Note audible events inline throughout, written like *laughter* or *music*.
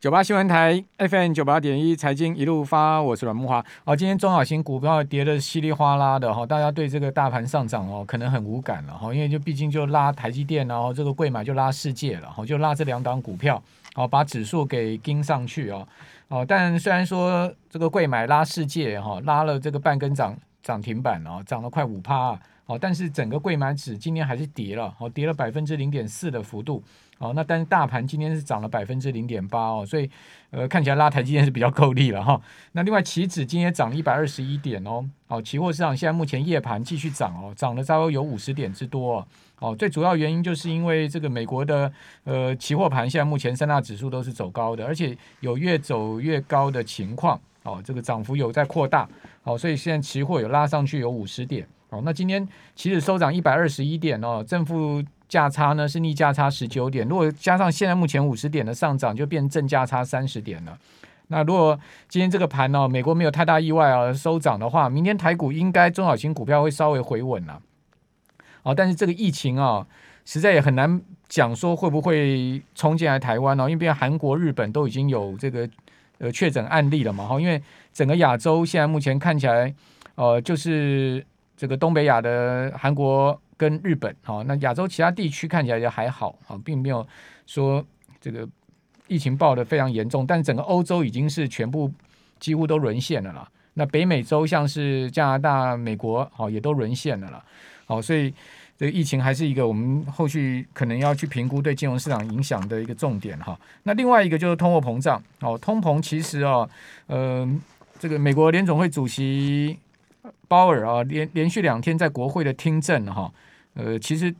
九八新闻台 FM 九八点一财经一路发，我是阮慕驊。好，今天中小型股票跌得稀里哗啦的哈，大家对这个大盘上涨哦，可能很无感了哈，因为就毕竟就拉台积电，然后这个柜买就拉世界了哈，就拉这两档股票，好把指数给盯上去哦。哦，但虽然说这个柜买拉世界哈，拉了这个半根涨涨停板哦，涨了快五趴哦，但是整个柜买指今天还是跌了，哦，跌了百分之零点四的幅度。哦，那但是大盘今天是涨了百分之零点八哦，所以呃看起来拉台积电是比较够力了哈。那另外期指今天涨了一百二十一点哦，哦期货市场现在目前夜盘继续涨哦，涨了差不多有五十点之多哦。哦，最主要原因就是因为这个美国的呃期货盘现在目前三大指数都是走高的，而且有越走越高的情况哦，这个涨幅有在扩大哦，所以现在期货有拉上去有五十点哦。那今天期指收涨一百二十一点哦，正负。价差呢是逆价差十九点，如果加上现在目前五十点的上涨，就变正价差三十点了。那如果今天这个盘呢，美国没有太大意外啊，收涨的话，明天台股应该中小型股票会稍微回稳了。哦，但是这个疫情啊，实在也很难讲说会不会冲进来台湾哦，因为毕竟韩国、日本都已经有这个呃确诊案例了嘛。哈，因为整个亚洲现在目前看起来，呃，就是这个东北亚的韩国。跟日本，好，那亚洲其他地区看起来也还好，啊，并没有说这个疫情爆得非常严重，但整个欧洲已经是全部几乎都沦陷了啦。那北美洲像是加拿大、美国，好，也都沦陷了啦。好，所以这个疫情还是一个我们后续可能要去评估对金融市场影响的一个重点哈。那另外一个就是通货膨胀，哦，通膨其实啊，呃，这个美国联总会主席鲍尔啊，连连续两天在国会的听证哈。呃，其实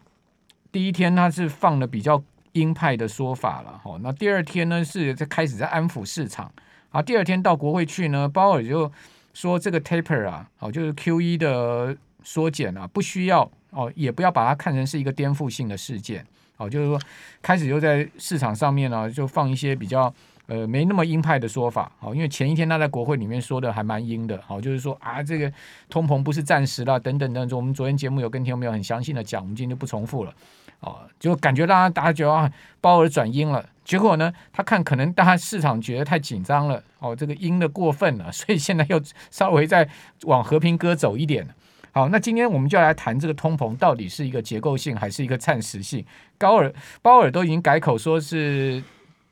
第一天他是放了比较鹰派的说法了哈，那第二天呢是在开始在安抚市场，啊，第二天到国会去呢，鲍尔就说这个 taper 啊，哦，就是 QE 的缩减啊，不需要哦，也不要把它看成是一个颠覆性的事件，哦，就是说开始又在市场上面呢就放一些比较。呃，没那么鹰派的说法，好，因为前一天他在国会里面说的还蛮鹰的，好，就是说啊，这个通膨不是暂时的，等等等等。我们昨天节目有跟听众朋友很详细的讲，我们今天就不重复了，哦，就感觉大家大家觉得啊，鲍尔转鹰了，结果呢，他看可能大家市场觉得太紧张了，哦，这个鹰的过分了，*laughs* 所以现在又稍微再往和平鸽走一点。好，那今天我们就来谈这个通膨到底是一个结构性还是一个暂时性？高尔鲍尔都已经改口说是。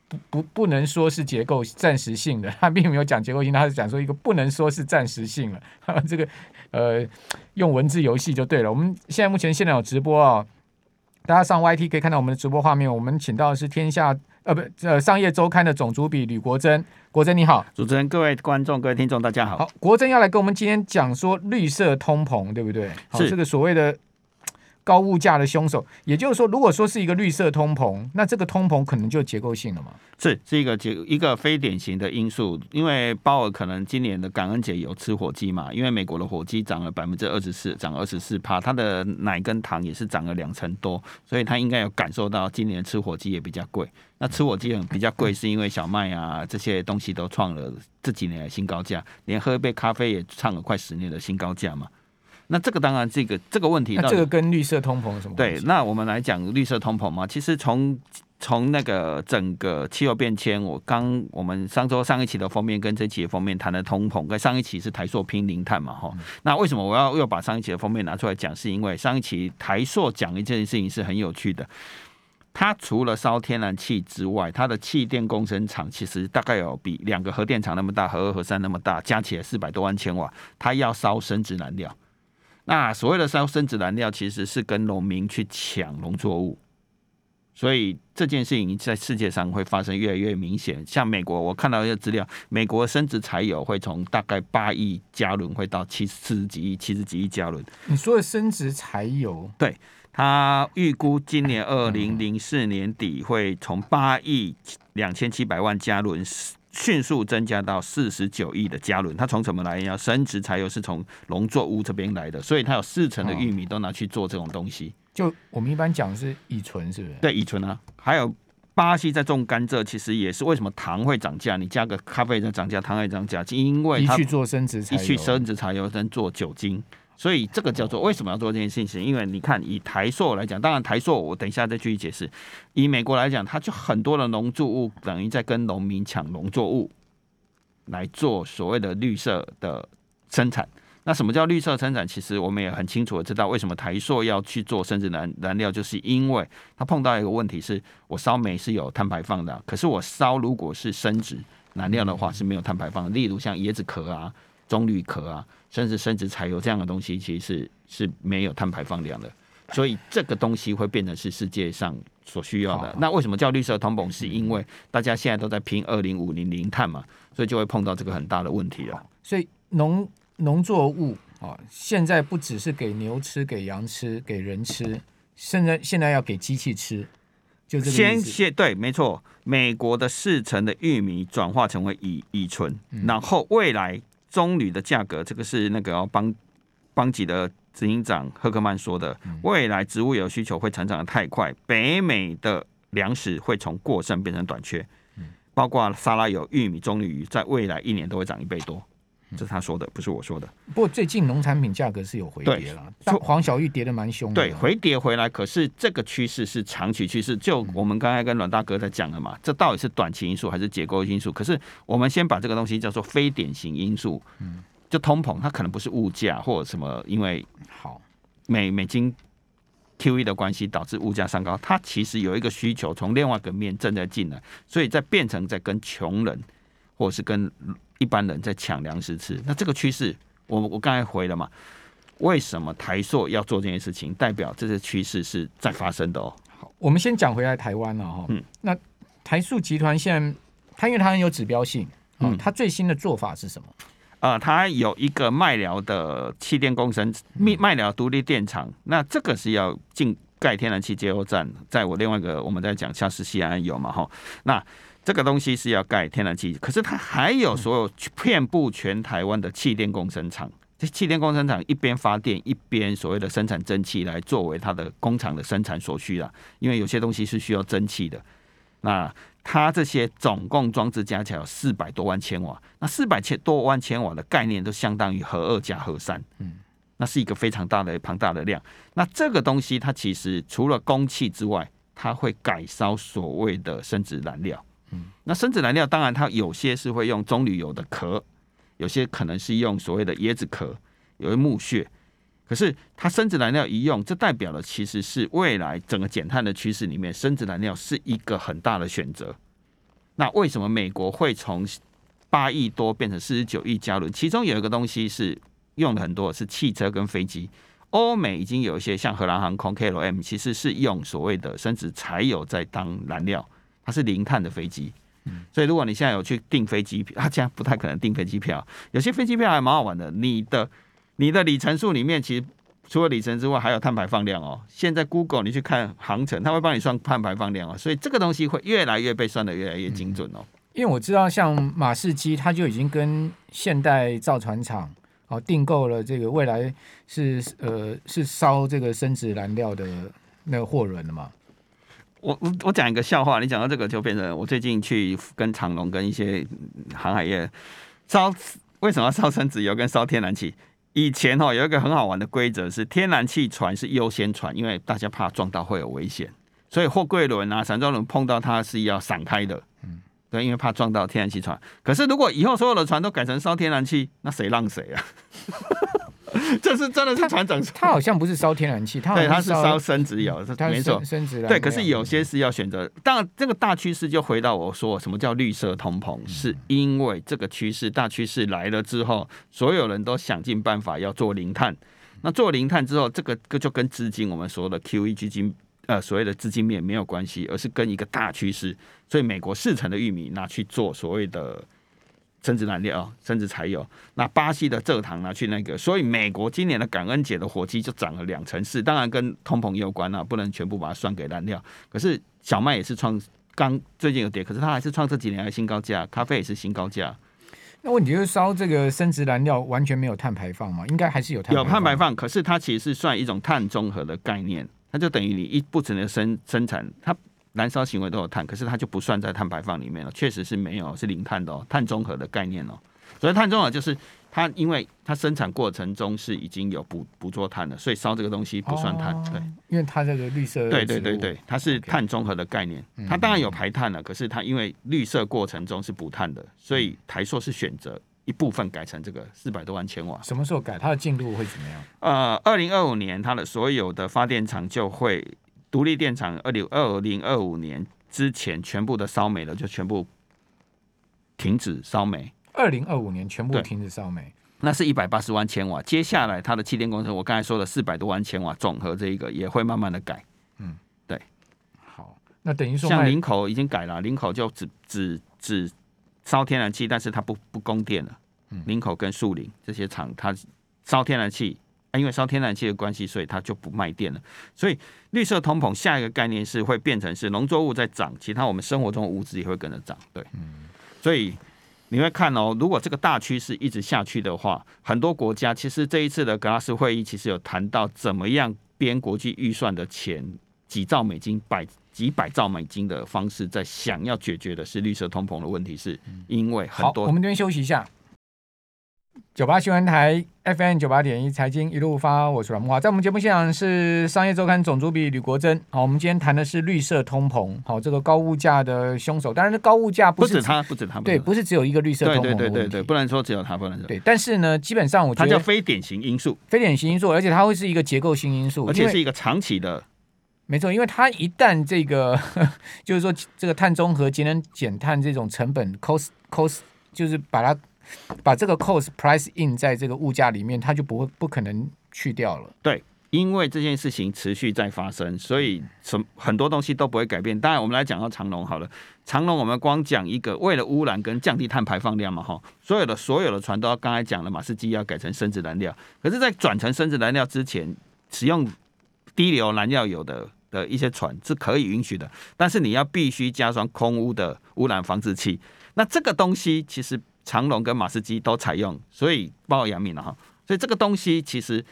不不不能说是结构暂时性的，*laughs* 他并没有讲结构性，他是讲说一个不能说是暂时性了。*laughs* 这个呃，用文字游戏就对了。我们现在目前现在有直播啊，大家上 YT 可以看到我们的直播画面。我们请到的是天下呃不呃商业周刊的总主笔吕国珍，国珍你好，主持人、各位观众、各位听众大家好。好，国珍要来跟我们今天讲说绿色通膨，对不对？好，这个所谓的。高物价的凶手，也就是说，如果说是一个绿色通膨，那这个通膨可能就结构性了嘛？是，是一个结一个非典型的因素，因为鲍尔可能今年的感恩节有吃火鸡嘛，因为美国的火鸡涨了百分之二十四，涨二十四趴，它的奶跟糖也是涨了两成多，所以他应该有感受到今年吃火鸡也比较贵。那吃火鸡很比较贵，是因为小麦啊这些东西都创了这几年的新高价，连喝一杯咖啡也创了快十年的新高价嘛。那这个当然，这个这个问题，那这个跟绿色通膨有什么？对，那我们来讲绿色通膨嘛。其实从从那个整个气候变迁，我刚我们上周上一期的封面跟这期的封面谈的通膨，跟上一期是台塑拼零碳嘛，哈、嗯。那为什么我要又把上一期的封面拿出来讲？是因为上一期台塑讲一件事情是很有趣的。它除了烧天然气之外，它的气电共生厂其实大概有比两个核电厂那么大，核二核三那么大，加起来四百多万千瓦，它要烧生质燃料。那所谓的烧生质燃料，其实是跟农民去抢农作物，所以这件事情在世界上会发生越来越明显。像美国，我看到一个资料，美国生质柴油会从大概八亿加仑会到七四十几亿、七十几亿加仑。你说的生质柴油，对，他预估今年二零零四年底会从八亿两千七百万加仑。迅速增加到四十九亿的加仑，它从什么来呀？生质柴油是从农作物这边来的，所以它有四成的玉米都拿去做这种东西。就我们一般讲是乙醇，是不是？对，乙醇啊。还有巴西在种甘蔗，其实也是为什么糖会涨价？你加个咖啡在涨价，糖会涨价，因为它一去做生质柴油，一去生质柴油，跟做酒精。所以这个叫做为什么要做这件事情？因为你看，以台塑来讲，当然台塑我等一下再继续解释。以美国来讲，它就很多的农作物等于在跟农民抢农作物，来做所谓的绿色的生产。那什么叫绿色生产？其实我们也很清楚的知道，为什么台塑要去做生质燃燃料，就是因为它碰到一个问题是，我烧煤是有碳排放的，可是我烧如果是生质燃料的话是没有碳排放的。例如像椰子壳啊、棕榈壳啊。甚至生质柴油这样的东西，其实是是没有碳排放量的，所以这个东西会变成是世界上所需要的。那为什么叫绿色通膨？是因为大家现在都在拼二零五零零碳嘛，所以就会碰到这个很大的问题了。所以农农作物啊，现在不只是给牛吃、给羊吃、给人吃，现在现在要给机器吃，就这个先先对，没错。美国的四成的玉米转化成为乙乙醇，然后未来。棕榈的价格，这个是那个邦邦吉的执行长赫克曼说的。未来植物油需求会成长的太快，北美的粮食会从过剩变成短缺，包括沙拉油、玉米、棕榈鱼，在未来一年都会涨一倍多。这是他说的，不是我说的。不过最近农产品价格是有回跌了，但黄小玉跌的蛮凶的。对，回跌回来，可是这个趋势是长期趋势。就我们刚才跟阮大哥在讲了嘛，这到底是短期因素还是结构因素？可是我们先把这个东西叫做非典型因素，嗯就通膨，它可能不是物价或者什么，因为好美美金 QE 的关系导致物价上高，它其实有一个需求从另外一个面正在进来，所以在变成在跟穷人或者是跟。一般人在抢粮食吃，那这个趋势，我我刚才回了嘛？为什么台塑要做这件事情？代表这些趋势是在发生的哦。好，我们先讲回来台湾了哈。嗯，那台塑集团现在，它因为它很有指标性，嗯，它最新的做法是什么？呃，它有一个麦寮的气电工程，麦麦寮独立电厂，那这个是要进盖天然气接收站，在我另外一个我们在讲像是西安有嘛哈，那。这个东西是要盖天然气，可是它还有所有遍布全台湾的气电共生厂。这气电共生厂一边发电，一边所谓的生产蒸汽来作为它的工厂的生产所需啦。因为有些东西是需要蒸汽的。那它这些总共装置加起来有四百多万千瓦。那四百千多万千瓦的概念都相当于核二加核三。嗯，那是一个非常大的庞大的量。那这个东西它其实除了供气之外，它会改烧所谓的生殖燃料。那生质燃料当然它有些是会用棕榈油的壳，有些可能是用所谓的椰子壳，有些木屑。可是它生质燃料一用，这代表了其实是未来整个减碳的趋势里面，生质燃料是一个很大的选择。那为什么美国会从八亿多变成四十九亿加仑？其中有一个东西是用的很多，是汽车跟飞机。欧美已经有一些像荷兰航空 KLM，其实是用所谓的生质柴油在当燃料。它是零碳的飞机，所以如果你现在有去订飞机票，*laughs* 它现在不太可能订飞机票。有些飞机票还蛮好玩的，你的你的里程数里面，其实除了里程之外，还有碳排放量哦。现在 Google 你去看航程，它会帮你算碳排放量哦，所以这个东西会越来越被算的越来越精准哦。因为我知道，像马士基，它就已经跟现代造船厂哦订购了这个未来是呃是烧这个生质燃料的那个货轮了嘛。我我我讲一个笑话，你讲到这个就变成我最近去跟长隆跟一些航海业烧，为什么要烧 *laughs* 生质油跟烧天然气？以前哦有一个很好玩的规则是天然气船是优先船，因为大家怕撞到会有危险，所以货柜轮啊、散装轮碰到它是要闪开的，嗯，对，因为怕撞到天然气船。可是如果以后所有的船都改成烧天然气，那谁让谁啊？*laughs* *laughs* 这是真的是船长，他好像不是烧天然气，他对他是烧生质油，他没错，生质对。可是有些是要选择，当然这个大趋势就回到我说什么叫绿色通膨，是因为这个趋势大趋势来了之后，所有人都想尽办法要做零碳。那做零碳之后，这个就跟资金我们说的 QE 基金呃所谓的资金面没有关系，而是跟一个大趋势。所以美国四成的玉米拿去做所谓的。生殖燃料，生殖柴油。那巴西的蔗糖拿去那个，所以美国今年的感恩节的火鸡就涨了两成四。当然跟通膨也有关啊，不能全部把它算给燃料。可是小麦也是创刚最近有跌，可是它还是创这几年的新高价。咖啡也是新高价。那问题就是烧这个生质燃料完全没有碳排放嘛？应该还是有碳排放。有碳排放，可是它其实是算一种碳中和的概念，它就等于你一不停的生生产它。燃烧行为都有碳，可是它就不算在碳排放里面了。确实是没有，是零碳的哦，碳中和的概念哦。所以碳中和就是它，因为它生产过程中是已经有捕捕捉碳了，所以烧这个东西不算碳。对，因为它这个绿色。对对对对，它是碳中和的概念。它当然有排碳了，可是它因为绿色过程中是补碳的，所以台塑是选择一部分改成这个四百多万千瓦。什么时候改？它的进度会怎么样？呃，二零二五年它的所有的发电厂就会独立电厂，二零二零二五年之前全部的烧煤了，就全部停止烧煤。二零二五年全部停止烧煤，那是一百八十万千瓦。接下来它的气电工程，我刚才说的四百多万千瓦总和这一个也会慢慢的改。嗯，对。好，那等于说像林口已经改了，林口就只只只烧天然气，但是它不不供电了。嗯，林口跟树林这些厂，它烧天然气，因为烧天然气的关系，所以它就不卖电了。所以绿色通膨下一个概念是会变成是农作物在涨，其他我们生活中的物质也会跟着涨。对，嗯，所以。你会看哦，如果这个大趋势一直下去的话，很多国家其实这一次的格拉斯会议其实有谈到怎么样编国际预算的钱，几兆美金、百几百兆美金的方式，在想要解决的是绿色通膨的问题，是因为很多。好，我们这边休息一下。九八新闻台 FM 九八点一财经一路发，我是阮木华，在我们节目现场是商业周刊总主笔吕国珍。好，我们今天谈的是绿色通膨，好，这个高物价的凶手。当然，高物价不止他，不止他，对，不是只有一个绿色通膨。对对对对对，不能说只有他，不能说。对，但是呢，基本上我觉得它叫非典型因素，非典型因素，而且它会是一个结构性因素，而且是一个长期的。没错，因为它一旦这个，*laughs* 就是说这个碳中和、节能减碳这种成本 cost cost，就是把它。把这个 cost price in 在这个物价里面，它就不会不可能去掉了。对，因为这件事情持续在发生，所以什很多东西都不会改变。当然，我们来讲到长荣好了，长荣我们光讲一个，为了污染跟降低碳排放量嘛，哈，所有的所有的船都要刚才讲了，马士基要改成深质燃料。可是，在转成深质燃料之前，使用低硫燃料油的的一些船是可以允许的，但是你要必须加装空污的污染防治器。那这个东西其实。长龙跟马士基都采用，所以包括阳明了哈。所以这个东西其实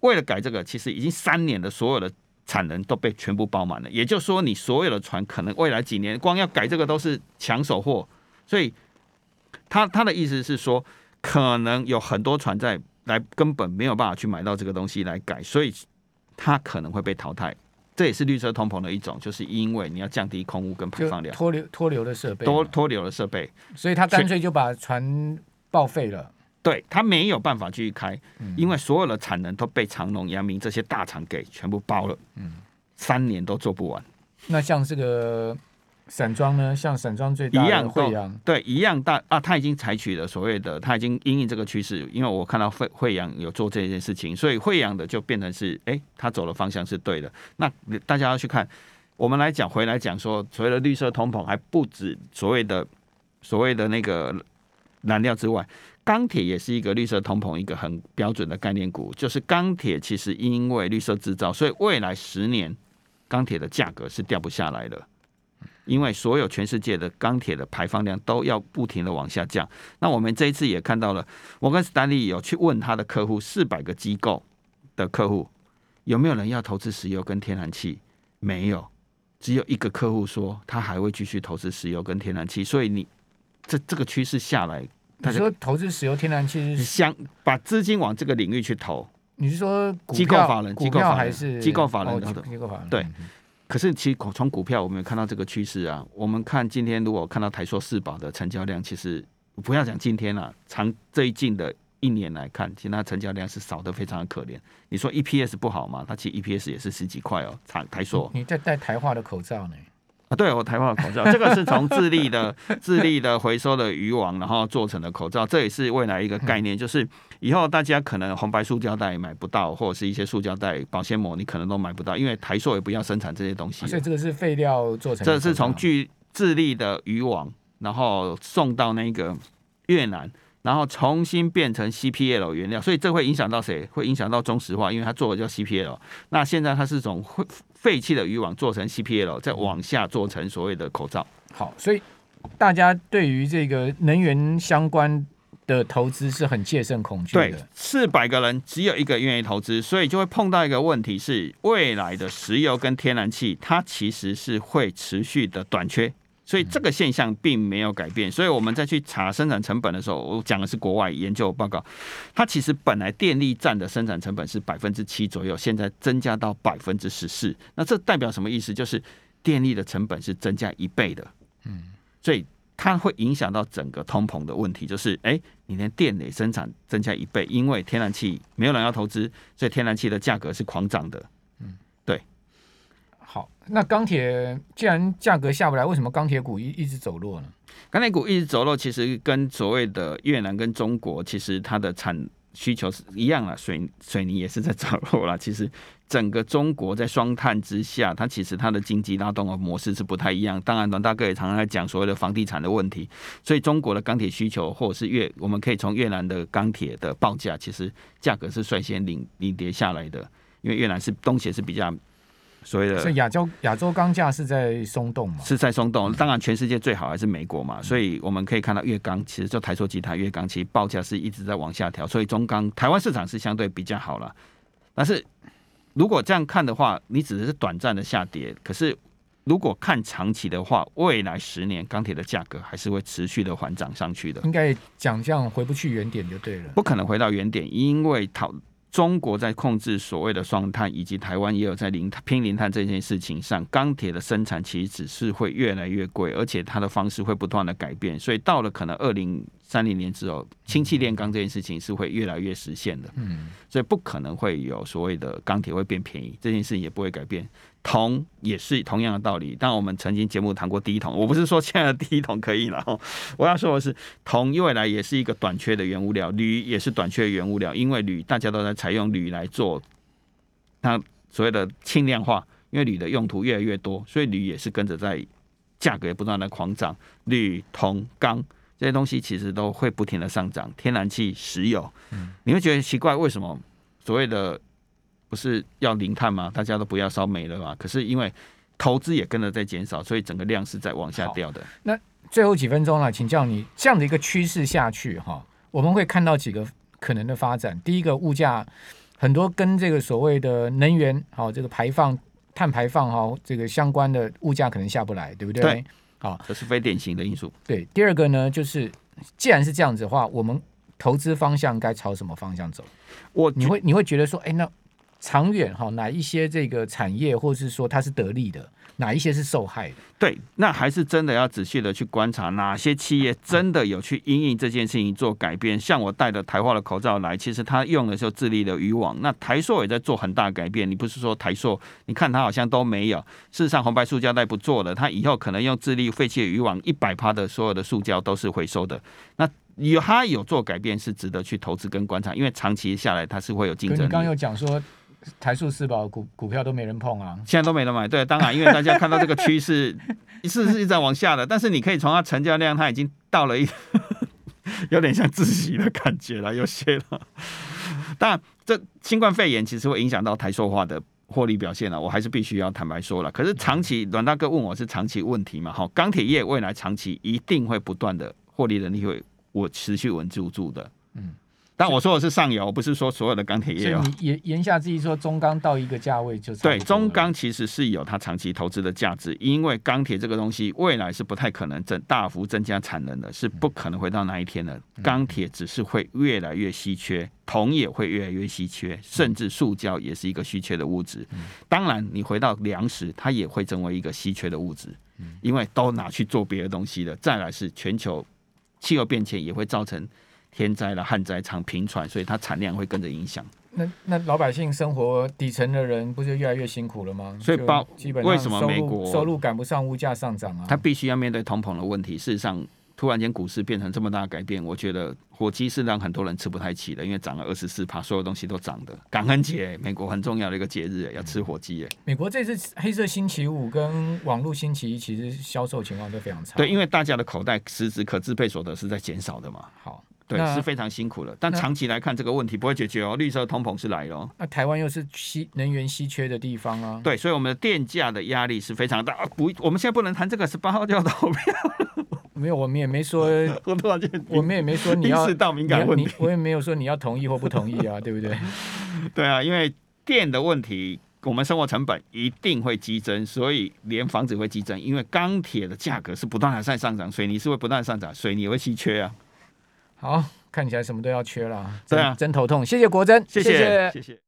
为了改这个，其实已经三年的所有的产能都被全部包满了。也就是说，你所有的船可能未来几年光要改这个都是抢手货。所以他他的意思是说，可能有很多船在来根本没有办法去买到这个东西来改，所以他可能会被淘汰。这也是绿色通膨的一种，就是因为你要降低空污跟排放量，脱硫脱硫的设备，脱脱硫的设备，所以他干脆就把船报废了。对，他没有办法继续开，因为所有的产能都被长隆、阳明这些大厂给全部包了，嗯，三年都做不完。那像这个。散装呢，像散装最大一样惠阳，对，一样大啊，他已经采取了所谓的，他已经因应这个趋势，因为我看到惠惠阳有做这件事情，所以惠阳的就变成是，哎，他走的方向是对的。那大家要去看，我们来讲回来讲说，所谓的绿色通膨还不止所谓的所谓的那个燃料之外，钢铁也是一个绿色通膨一个很标准的概念股，就是钢铁其实因为绿色制造，所以未来十年钢铁的价格是掉不下来的。因为所有全世界的钢铁的排放量都要不停的往下降，那我们这一次也看到了，摩根士丹利有去问他的客户四百个机构的客户，有没有人要投资石油跟天然气？没有，只有一个客户说他还会继续投资石油跟天然气。所以你这这个趋势下来，你说投资石油天然气是想把资金往这个领域去投？你是说机构法人？机构法人还是机构法人？机构法人对。可是，其实从股票我们有看到这个趋势啊。我们看今天，如果看到台硕四宝的成交量，其实不要讲今天了，长最近的一年来看，其实它成交量是少的非常的可怜。你说 EPS 不好嘛？它其实 EPS 也是十几块哦。台台硕，你在戴台化的口罩呢？啊，对，我台湾的口罩，这个是从智利的智利的回收的渔网，然后做成的口罩，这也是未来一个概念，就是以后大家可能红白塑胶袋买不到，或者是一些塑胶袋、保鲜膜，你可能都买不到，因为台塑也不要生产这些东西。所以这个是废料做成的。这是从巨智利的渔网，然后送到那个越南，然后重新变成 CPL 原料，所以这会影响到谁？会影响到中石化，因为它做的叫 CPL。那现在它是从废弃的渔网做成 CPL，再往下做成所谓的口罩。好，所以大家对于这个能源相关的投资是很戒慎恐惧的。对，四百个人只有一个愿意投资，所以就会碰到一个问题是，未来的石油跟天然气，它其实是会持续的短缺。所以这个现象并没有改变。所以我们再去查生产成本的时候，我讲的是国外研究报告，它其实本来电力占的生产成本是百分之七左右，现在增加到百分之十四。那这代表什么意思？就是电力的成本是增加一倍的。嗯，所以它会影响到整个通膨的问题，就是哎，你连电力生产增加一倍，因为天然气没有人要投资，所以天然气的价格是狂涨的。那钢铁既然价格下不来，为什么钢铁股一一直走弱呢？钢铁股一直走弱，其实跟所谓的越南跟中国，其实它的产需求是一样啊，水水泥也是在走弱了。*laughs* 其实整个中国在双碳之下，它其实它的经济拉动的模式是不太一样。当然，阮大哥也常常在讲所谓的房地产的问题，所以中国的钢铁需求，或者是越，我们可以从越南的钢铁的报价，其实价格是率先领领跌下来的，因为越南是东协是比较。所以亚洲亚洲钢价是在松动嘛？是在松动。当然，全世界最好还是美国嘛。所以我们可以看到，越钢其实就台塑集团越钢，其实报价是一直在往下调。所以中钢台湾市场是相对比较好了。但是如果这样看的话，你只是短暂的下跌。可是如果看长期的话，未来十年钢铁的价格还是会持续的缓涨上去的。应该讲这样回不去原点就对了。不可能回到原点，因为讨。中国在控制所谓的双碳，以及台湾也有在零拼零碳这件事情上，钢铁的生产其实只是会越来越贵，而且它的方式会不断的改变，所以到了可能二零三零年之后，氢气炼钢这件事情是会越来越实现的。嗯，所以不可能会有所谓的钢铁会变便宜，这件事情也不会改变。铜也是同样的道理，但我们曾经节目谈过第一桶，我不是说现在的第一桶可以了，我要说的是，铜未来也是一个短缺的原物料，铝也是短缺的原物料，因为铝大家都在采用铝来做它所谓的轻量化，因为铝的用途越来越多，所以铝也是跟着在价格也不断的狂涨，铝、铜、钢这些东西其实都会不停的上涨，天然气、石油，你会觉得奇怪，为什么所谓的？不是要零碳吗？大家都不要烧煤了吗？可是因为投资也跟着在减少，所以整个量是在往下掉的。那最后几分钟了，请教你这样的一个趋势下去哈，我们会看到几个可能的发展。第一个，物价很多跟这个所谓的能源好这个排放碳排放哈这个相关的物价可能下不来，对不对？对，好，这是非典型的因素。对，第二个呢，就是既然是这样子的话，我们投资方向该朝什么方向走？我你会你会觉得说，哎，那。长远哈，哪一些这个产业，或是说它是得利的，哪一些是受害的？对，那还是真的要仔细的去观察哪些企业真的有去因应这件事情做改变。像我戴的台化的口罩来，其实它用的时候自立的渔网。那台塑也在做很大改变。你不是说台塑，你看它好像都没有。事实上，红白塑胶袋不做了，它以后可能用自立废弃的渔网，一百趴的所有的塑胶都是回收的。那有它有做改变，是值得去投资跟观察，因为长期下来它是会有竞争力。你刚刚有讲说。台塑四宝股股票都没人碰啊，现在都没人买。对，当然，因为大家看到这个趋势 *laughs* 是是一直在往下的，但是你可以从它成交量，它已经到了一 *laughs* 有点像窒息的感觉了，有些了。当然，这新冠肺炎其实会影响到台塑化的获利表现了，我还是必须要坦白说了。可是长期，阮大哥问我是长期问题嘛？好，钢铁业未来长期一定会不断的获利能力会我持续稳住住的。嗯。但我说的是上游，不是说所有的钢铁业哦。言言下之意说，中钢到一个价位就对，中钢其实是有它长期投资的价值，因为钢铁这个东西未来是不太可能增大幅增加产能的，是不可能回到那一天的。钢铁只是会越来越稀缺，铜也会越来越稀缺，甚至塑胶也是一个稀缺的物质。当然，你回到粮食，它也会成为一个稀缺的物质，因为都拿去做别的东西了。再来是全球气候变迁也会造成。天灾了，旱灾常频传，所以它产量会跟着影响。那那老百姓生活底层的人不是越来越辛苦了吗？所以包基本上为什么美国收入赶不上物价上涨啊？他必须要面对通膨的问题。事实上，突然间股市变成这么大的改变，我觉得火鸡是让很多人吃不太起的，因为涨了二十四趴，所有东西都涨的。感恩节，*laughs* 美国很重要的一个节日，要吃火鸡。美国这次黑色星期五跟网络星期一其实销售情况都非常差。对，因为大家的口袋实质可支配所得是在减少的嘛。好。对，是非常辛苦的。但长期来看，这个问题不会解决哦。绿色通膨是来了、哦。那台湾又是稀能源稀缺的地方啊。对，所以我们的电价的压力是非常大。啊、不，我们现在不能谈这个，十八号就要投面。*laughs* 没有，我们也没说。*laughs* 我突然间，我们也没说你要。是到敏感问题。我也没有说你要同意或不同意啊，对不对？*laughs* 对啊，因为电的问题。我们生活成本一定会激增，所以连房子会激增，因为钢铁的价格是不断的在上涨，水泥是会不断上涨，水泥会稀缺啊。好，看起来什么都要缺了，对啊，真头痛。谢谢国珍，谢谢，谢谢。